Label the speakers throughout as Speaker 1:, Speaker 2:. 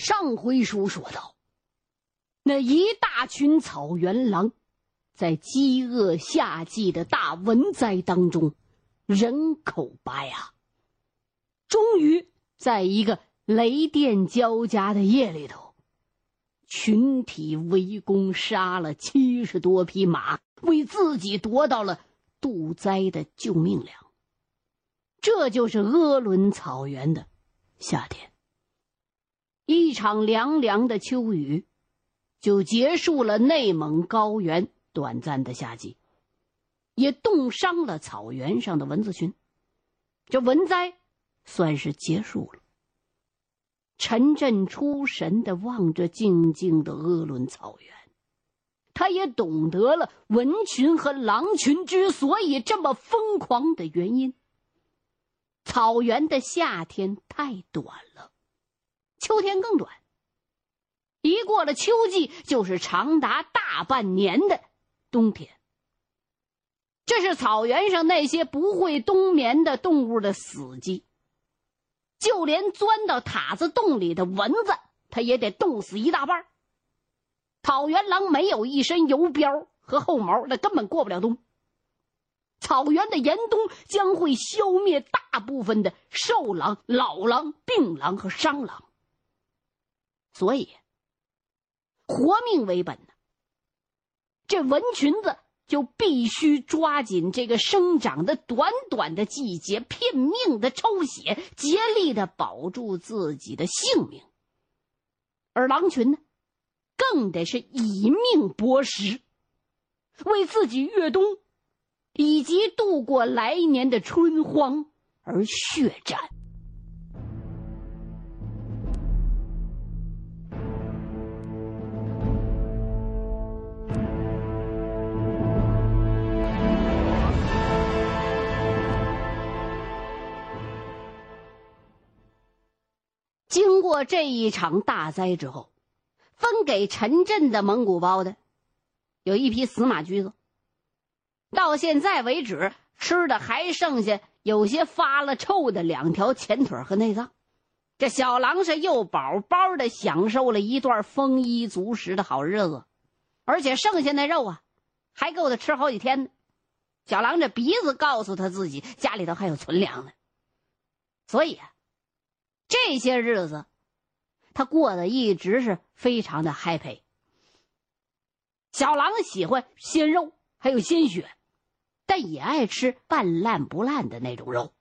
Speaker 1: 上回书说到，那一大群草原狼，在饥饿夏季的大蚊灾当中，人口白牙。终于，在一个雷电交加的夜里头，群体围攻，杀了七十多匹马，为自己夺到了渡灾的救命粮。这就是鄂伦草原的夏天。一场凉凉的秋雨，就结束了内蒙高原短暂的夏季，也冻伤了草原上的蚊子群。这蚊灾算是结束了。陈震出神的望着静静的鄂伦草原，他也懂得了蚊群和狼群之所以这么疯狂的原因。草原的夏天太短了。秋天更短，一过了秋季，就是长达大半年的冬天。这是草原上那些不会冬眠的动物的死季。就连钻到塔子洞里的蚊子，它也得冻死一大半。草原狼没有一身油膘和厚毛，那根本过不了冬。草原的严冬将会消灭大部分的瘦狼、老狼、病狼和伤狼。所以，活命为本呢。这蚊群子就必须抓紧这个生长的短短的季节，拼命的抽血，竭力的保住自己的性命。而狼群呢，更得是以命搏食，为自己越冬，以及度过来年的春荒而血战。过这一场大灾之后，分给陈震的蒙古包的有一批死马驹子。到现在为止，吃的还剩下有些发了臭的两条前腿和内脏。这小狼是又饱饱的享受了一段丰衣足食的好日子，而且剩下那肉啊，还够他吃好几天呢。小狼这鼻子告诉他自己家里头还有存粮呢，所以啊。这些日子，他过得一直是非常的 happy。小狼喜欢鲜肉，还有鲜血，但也爱吃半烂不烂的那种肉。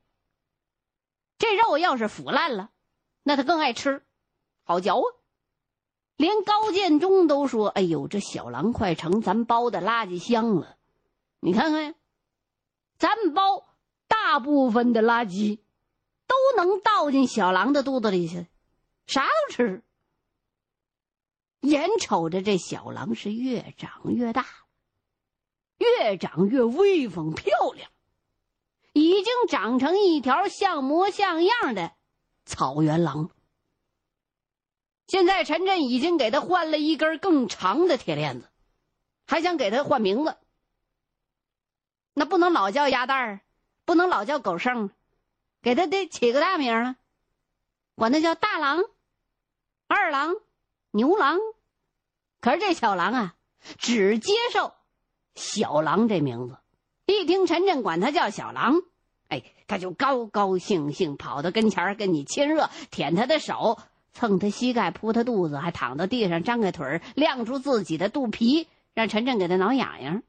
Speaker 1: 这肉要是腐烂了，那他更爱吃，好嚼啊！连高建中都说：“哎呦，这小狼快成咱包的垃圾箱了！你看看，咱们包大部分的垃圾。”都能倒进小狼的肚子里去，啥都吃。眼瞅着这小狼是越长越大，越长越威风漂亮，已经长成一条像模像样的草原狼。现在陈震已经给他换了一根更长的铁链子，还想给他换名字。那不能老叫鸭蛋儿，不能老叫狗剩。给他得起个大名了，管他叫大狼、二郎、牛郎。可是这小狼啊，只接受小狼这名字。一听陈震管他叫小狼，哎，他就高高兴兴跑到跟前跟你亲热，舔他的手，蹭他膝盖，扑他肚子，还躺到地上张开腿亮出自己的肚皮，让陈震给他挠痒痒。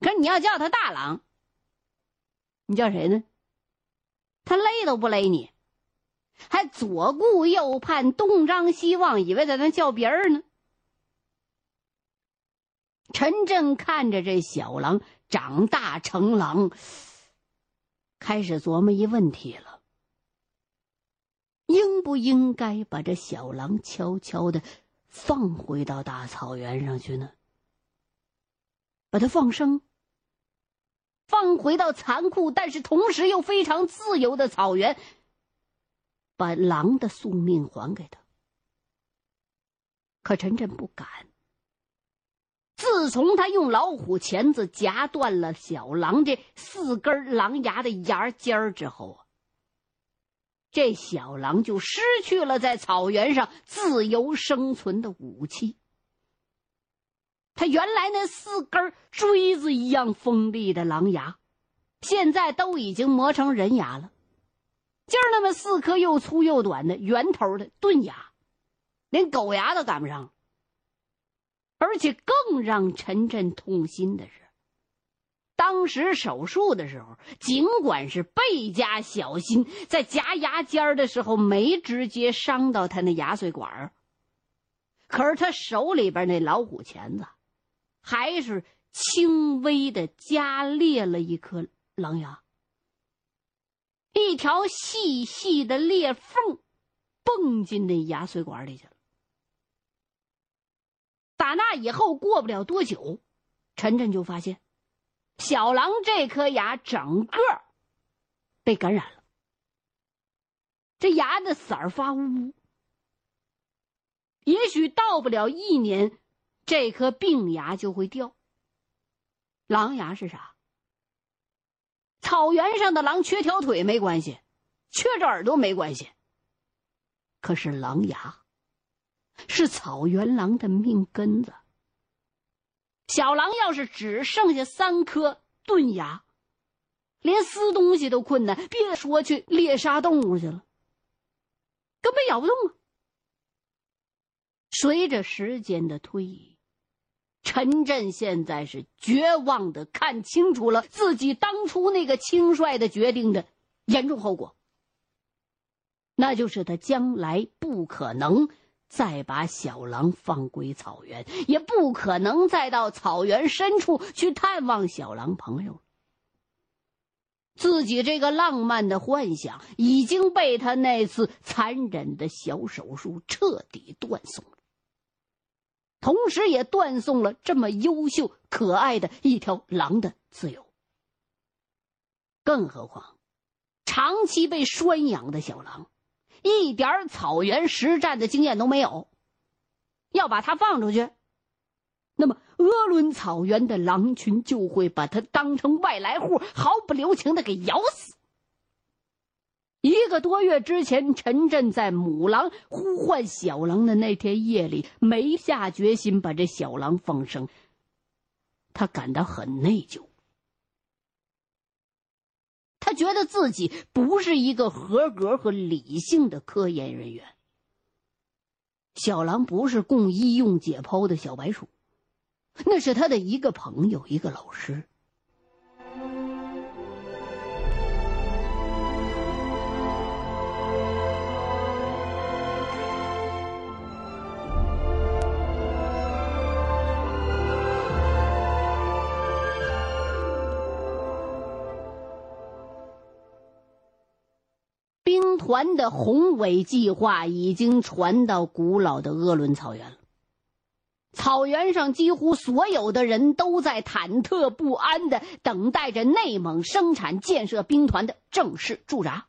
Speaker 1: 可是你要叫他大狼，你叫谁呢？他勒都不勒你，还左顾右盼，东张西望，以为在那叫别人呢。陈震看着这小狼长大成狼，开始琢磨一问题了：应不应该把这小狼悄悄的放回到大草原上去呢？把它放生？放回到残酷，但是同时又非常自由的草原，把狼的宿命还给他。可陈震不敢。自从他用老虎钳子夹断了小狼这四根狼牙的牙尖儿之后啊，这小狼就失去了在草原上自由生存的武器。他原来那四根锥子一样锋利的狼牙，现在都已经磨成人牙了。今儿那么四颗又粗又短的圆头的钝牙，连狗牙都赶不上。而且更让陈震痛心的是，当时手术的时候，尽管是倍加小心，在夹牙尖儿的时候没直接伤到他那牙髓管儿可是他手里边那老虎钳子。还是轻微的夹裂了一颗狼牙，一条细细的裂缝蹦进那牙髓管里去了。打那以后，过不了多久，陈晨就发现小狼这颗牙整个被感染了，这牙的色儿发乌，也许到不了一年。这颗病牙就会掉。狼牙是啥？草原上的狼缺条腿没关系，缺着耳朵没关系。可是狼牙是草原狼的命根子。小狼要是只剩下三颗钝牙，连撕东西都困难，别说去猎杀动物去了，根本咬不动啊！随着时间的推移。陈震现在是绝望的看清楚了自己当初那个轻率的决定的严重后果，那就是他将来不可能再把小狼放归草原，也不可能再到草原深处去探望小狼朋友。自己这个浪漫的幻想已经被他那次残忍的小手术彻底断送了。同时，也断送了这么优秀、可爱的一条狼的自由。更何况，长期被拴养的小狼，一点草原实战的经验都没有。要把它放出去，那么鄂伦草原的狼群就会把它当成外来户，毫不留情的给咬死。一个多月之前，陈震在母狼呼唤小狼的那天夜里，没下决心把这小狼放生。他感到很内疚，他觉得自己不是一个合格和理性的科研人员。小狼不是供医用解剖的小白鼠，那是他的一个朋友，一个老师。团的宏伟计划已经传到古老的鄂伦草原了。草原上几乎所有的人都在忐忑不安的等待着内蒙生产建设兵团的正式驻扎。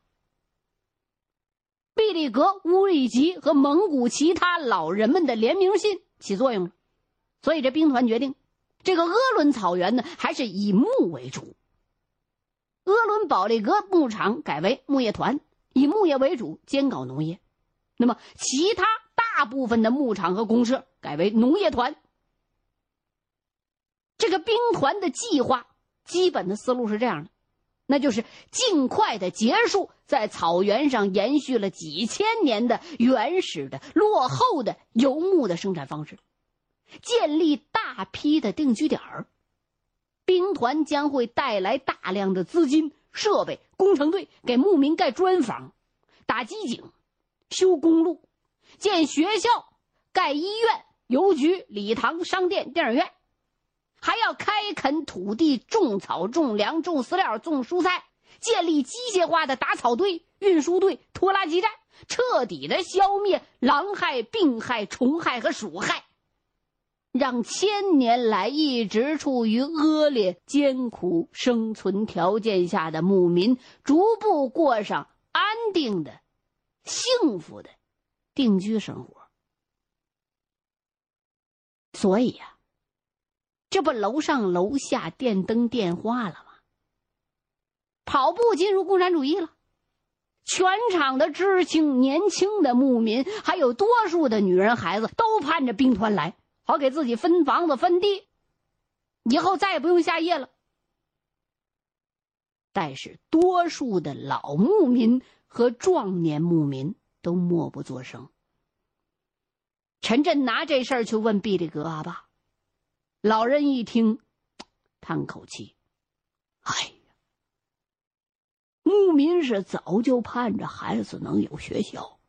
Speaker 1: 毕力格、乌力吉和蒙古其他老人们的联名信起作用了，所以这兵团决定，这个鄂伦草原呢还是以牧为主。鄂伦保利格牧场改为牧业团。以牧业为主，兼搞农业。那么，其他大部分的牧场和公社改为农业团。这个兵团的计划基本的思路是这样的，那就是尽快的结束在草原上延续了几千年的原始的落后的游牧的生产方式，建立大批的定居点儿。兵团将会带来大量的资金。设备工程队给牧民盖砖房、打机井、修公路、建学校、盖医院、邮局、礼堂、商店、电影院，还要开垦土地、种草、种粮、种饲料、种蔬菜，建立机械化的打草队、运输队、拖拉机站，彻底的消灭狼害、病害、虫害和鼠害。让千年来一直处于恶劣艰苦生存条件下的牧民逐步过上安定的、幸福的定居生活。所以呀，这不楼上楼下电灯电话了吗？跑步进入共产主义了。全场的知青、年轻的牧民，还有多数的女人孩子，都盼着兵团来，好给自己分房子、分地，以后再也不用下夜了。但是，多数的老牧民和壮年牧民都默不作声。陈震拿这事儿去问毕力格阿爸，老人一听，叹口气：“哎呀，牧民是早就盼着孩子能有学校，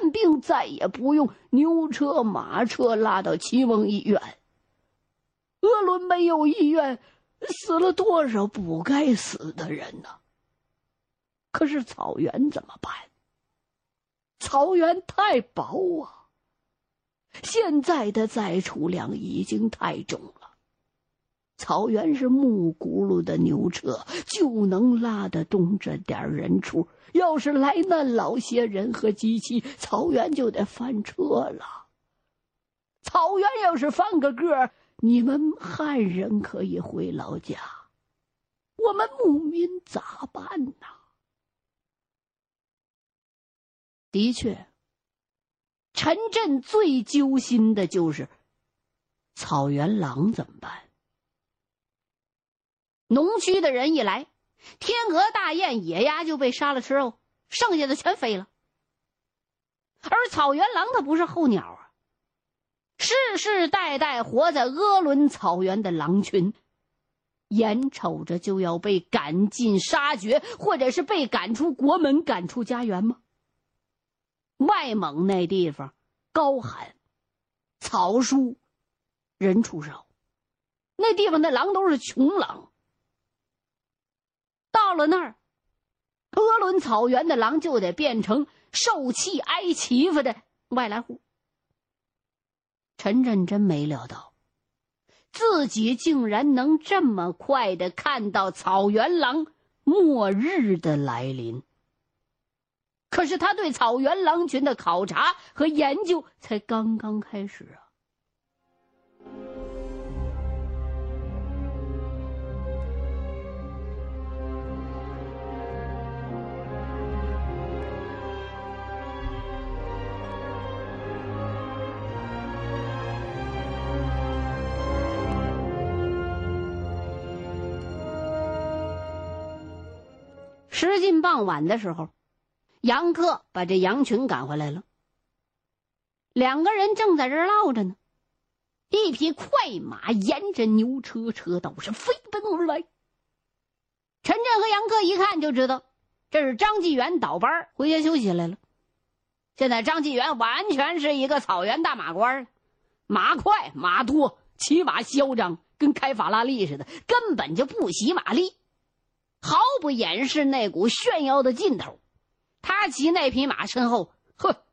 Speaker 1: 看病再也不用牛车马车拉到祁蒙医院。鄂伦没有医院。”死了多少不该死的人呢？可是草原怎么办？草原太薄啊！现在的载储量已经太重了。草原是木轱辘的牛车就能拉得动这点人数，要是来那老些人和机器，草原就得翻车了。草原要是翻个个。你们汉人可以回老家，我们牧民咋办呢？的确，陈震最揪心的就是草原狼怎么办？农区的人一来，天鹅大雁、野鸭就被杀了吃肉，剩下的全飞了。而草原狼它不是候鸟啊。世世代代活在鄂伦草原的狼群，眼瞅着就要被赶尽杀绝，或者是被赶出国门、赶出家园吗？外蒙那地方高寒，草疏，人畜少，那地方的狼都是穷狼。到了那儿，鄂伦草原的狼就得变成受气挨欺负的外来户。陈震真没料到，自己竟然能这么快的看到草原狼末日的来临。可是他对草原狼群的考察和研究才刚刚开始啊！时近傍晚的时候，杨克把这羊群赶回来了。两个人正在这儿唠着呢，一匹快马沿着牛车车道是飞奔而来。陈震和杨克一看就知道，这是张纪元倒班回家休息来了。现在张纪元完全是一个草原大马官，马快马多，骑马嚣张，跟开法拉利似的，根本就不惜马力。毫不掩饰那股炫耀的劲头，他骑那匹马身后，呵，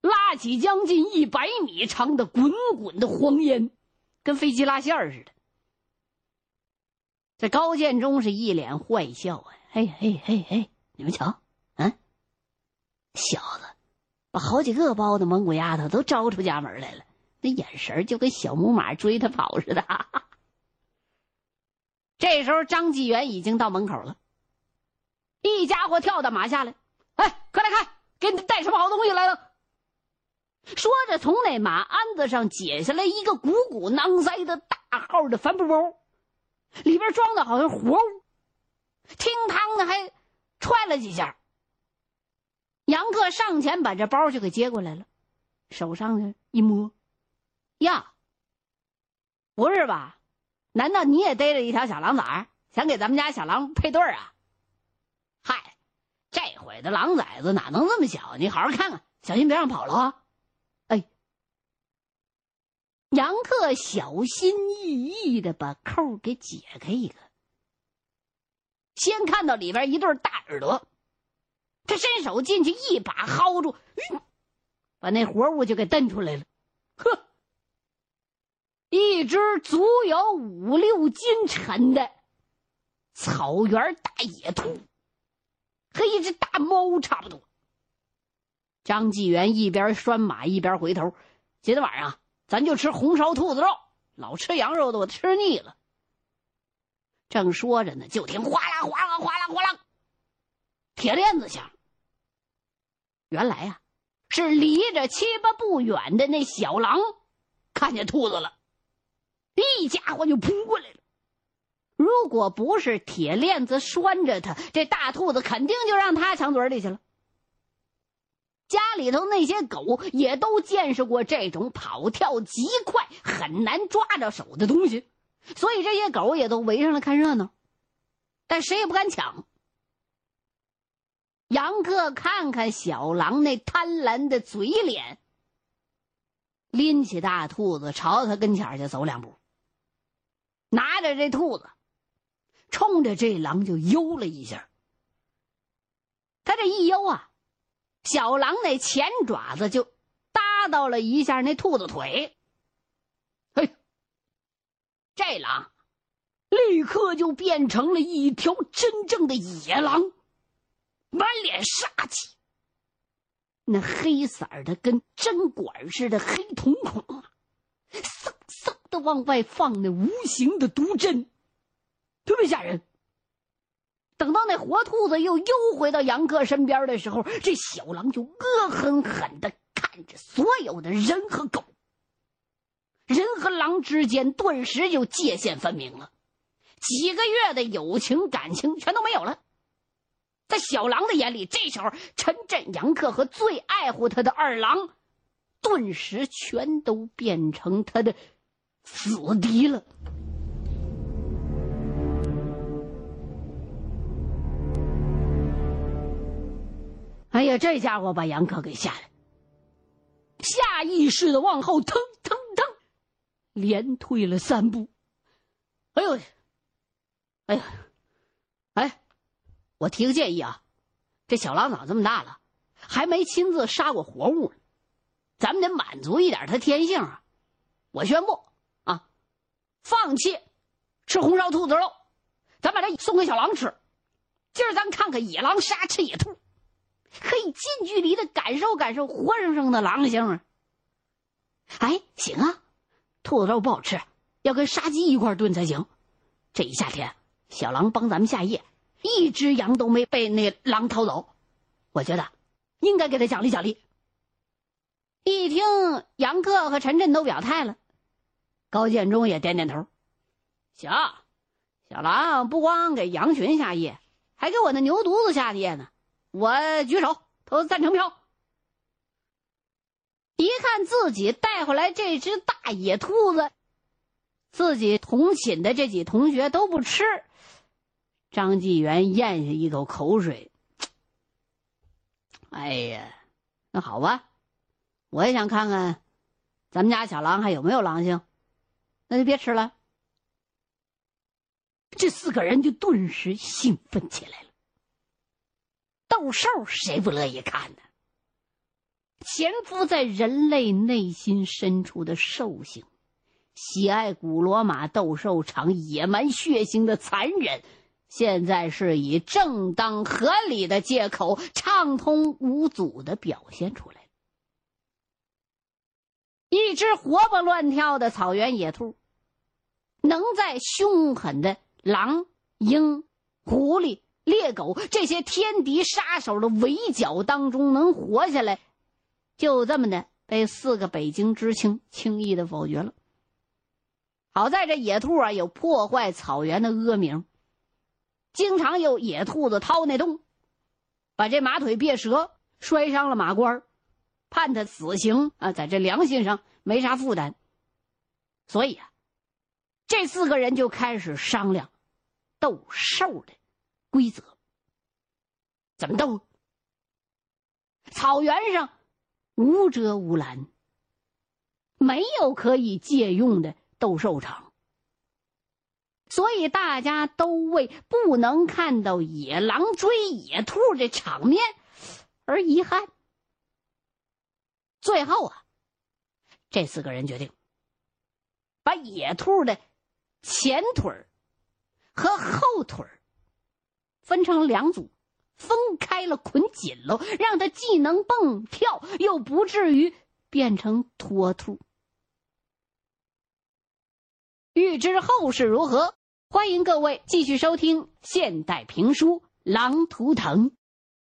Speaker 1: 拉起将近一百米长的滚滚的黄烟，跟飞机拉线似的。这高建忠是一脸坏笑啊！嘿嘿嘿嘿，你们瞧，嗯，小子，把好几个包的蒙古丫头都招出家门来了，那眼神就跟小母马追他跑似的。哈哈这时候，张纪元已经到门口了。一家伙跳到马下来，哎，快来看，给你带什么好东西来了？说着，从那马鞍子上解下来一个鼓鼓囊塞的大号的帆布包，里边装的好像活物，听汤的还踹了几下。杨克上前把这包就给接过来了，手上呢一摸，呀，不是吧？难道你也逮着一条小狼崽想给咱们家小狼配对儿啊？嗨，这回的狼崽子哪能这么小？你好好看看，小心别让跑了啊！哎，杨克小心翼翼的把扣给解开一个，先看到里边一对大耳朵，他伸手进去一把薅住，把那活物就给蹬出来了，呵。一只足有五六斤沉的草原大野兔，和一只大猫差不多。张纪元一边拴马一边回头：“今天晚上咱就吃红烧兔子肉，老吃羊肉的我吃腻了。”正说着呢，就听哗啦哗啦哗啦哗啦，铁链子响。原来啊，是离着七八步远的那小狼看见兔子了，一家伙就扑过来了。如果不是铁链子拴着他，这大兔子肯定就让他抢嘴里去了。家里头那些狗也都见识过这种跑跳极快、很难抓着手的东西，所以这些狗也都围上来看热闹，但谁也不敢抢。杨克看看小狼那贪婪的嘴脸，拎起大兔子朝他跟前就走两步，拿着这兔子，冲着这狼就悠了一下。他这一悠啊。小狼那前爪子就搭到了一下那兔子腿，嘿，这狼立刻就变成了一条真正的野狼，满脸杀气。那黑色的跟针管似的黑瞳孔啊，往外放那无形的毒针，特别吓人。等到那活兔子又悠回到杨克身边的时候，这小狼就恶狠狠的看着所有的人和狗。人和狼之间顿时就界限分明了，几个月的友情感情全都没有了。在小狼的眼里，这时候陈震、杨克和最爱护他的二郎，顿时全都变成他的死敌了。哎呀，这家伙把杨克给吓的下意识的往后腾腾腾，连退了三步。哎呦，哎呀，哎，我提个建议啊，这小狼长这么大了，还没亲自杀过活物呢，咱们得满足一点他天性啊！我宣布，放弃吃红烧兔子肉，咱把这送给小狼吃。今儿咱看看野狼杀吃野兔。可以近距离的感受感受活生生的狼性啊！哎，行啊，兔子肉不好吃，要跟杀鸡一块炖才行。这一夏天，小狼帮咱们下夜，一只羊都没被那狼偷走，我觉得应该给他奖励奖励。一听杨克和陈震都表态了，高建中也点点头。行，小狼不光给羊群下夜，还给我那牛犊子下夜呢。我举手投赞成票。一看自己带回来这只大野兔子，自己同寝的这几同学都不吃，张纪元咽下一口口水。哎呀，那好吧，我也想看看咱们家小狼还有没有狼性，那就别吃了。这四个人就顿时兴奋起来了。斗兽谁不乐意看呢？潜伏在人类内心深处的兽性，喜爱古罗马斗兽场野蛮血腥的残忍，现在是以正当合理的借口畅通无阻的表现出来。一只活蹦乱跳的草原野兔，能在凶狠的狼、鹰、狐狸。猎狗这些天敌杀手的围剿当中能活下来，就这么的被四个北京知青轻易的否决了。好在这野兔啊有破坏草原的恶名，经常有野兔子掏那洞，把这马腿别折，摔伤了马官，判他死刑啊，在这良心上没啥负担。所以啊，这四个人就开始商量斗兽的。规则怎么斗？草原上无遮无拦，没有可以借用的斗兽场，所以大家都为不能看到野狼追野兔这场面而遗憾。最后啊，这四个人决定把野兔的前腿和后腿分成两组，分开了捆紧喽，让它既能蹦跳，又不至于变成脱兔。欲知后事如何，欢迎各位继续收听现代评书《狼图腾》。